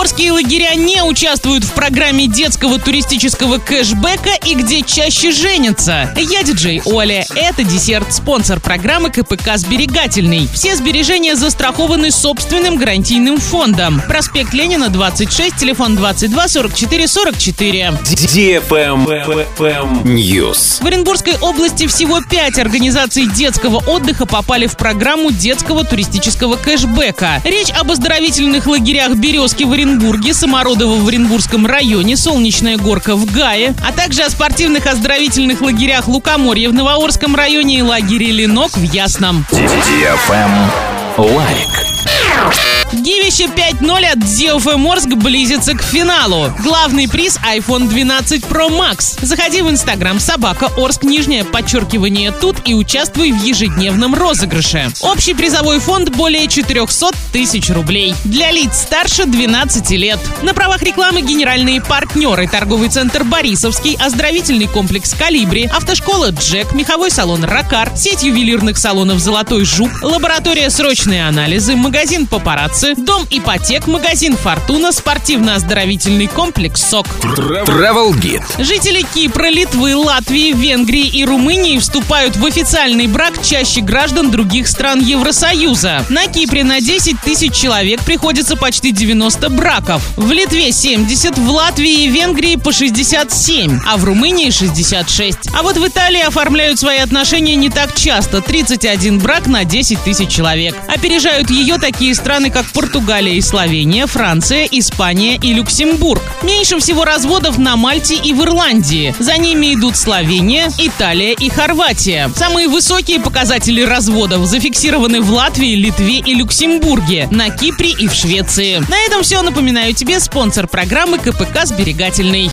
Орские лагеря не участвуют в программе детского туристического кэшбэка и где чаще женятся. Я диджей Оля. Это десерт, спонсор программы КПК «Сберегательный». Все сбережения застрахованы собственным гарантийным фондом. Проспект Ленина, 26, телефон 22 44 44. News. В Оренбургской области всего пять организаций детского отдыха попали в программу детского туристического кэшбэка. Речь об оздоровительных лагерях «Березки» в Оренбурге, «Самородово» в Оренбургском районе, «Солнечная горка» в Гае, а также о спортивных оздоровительных лагерях «Лукоморье» в Новоорском районе и лагере «Ленок» в Ясном. Лайк. Гивище 5.0 от DFM Орск близится к финалу. Главный приз iPhone 12 Pro Max. Заходи в Инстаграм собака Орск нижнее подчеркивание тут и участвуй в ежедневном розыгрыше. Общий призовой фонд более 400 тысяч рублей. Для лиц старше 12 лет. На правах рекламы генеральные партнеры торговый центр Борисовский, оздоровительный комплекс Калибри, автошкола Джек, меховой салон Ракар, сеть ювелирных салонов Золотой Жук, лаборатория срочные анализы, магазин Папарацци, дом ипотек, магазин Фортуна, спортивно-оздоровительный комплекс СОК. Travel Guide. Жители Кипра, Литвы, Латвии, Венгрии и Румынии вступают в официальный брак чаще граждан других стран Евросоюза. На Кипре на 10 тысяч человек приходится почти 90 браков. В Литве 70, в Латвии и Венгрии по 67, а в Румынии 66. А вот в Италии оформляют свои отношения не так часто. 31 брак на 10 тысяч человек. Опережают ее такие страны, как Португалия и Словения, Франция, Испания и Люксембург. Меньше всего разводов на Мальте и в Ирландии. За ними идут Словения, Италия и Хорватия. Самые высокие показатели разводов зафиксированы в Латвии, Литве и Люксембурге, на Кипре и в Швеции. На этом все. Напоминаю тебе спонсор программы КПК «Сберегательный».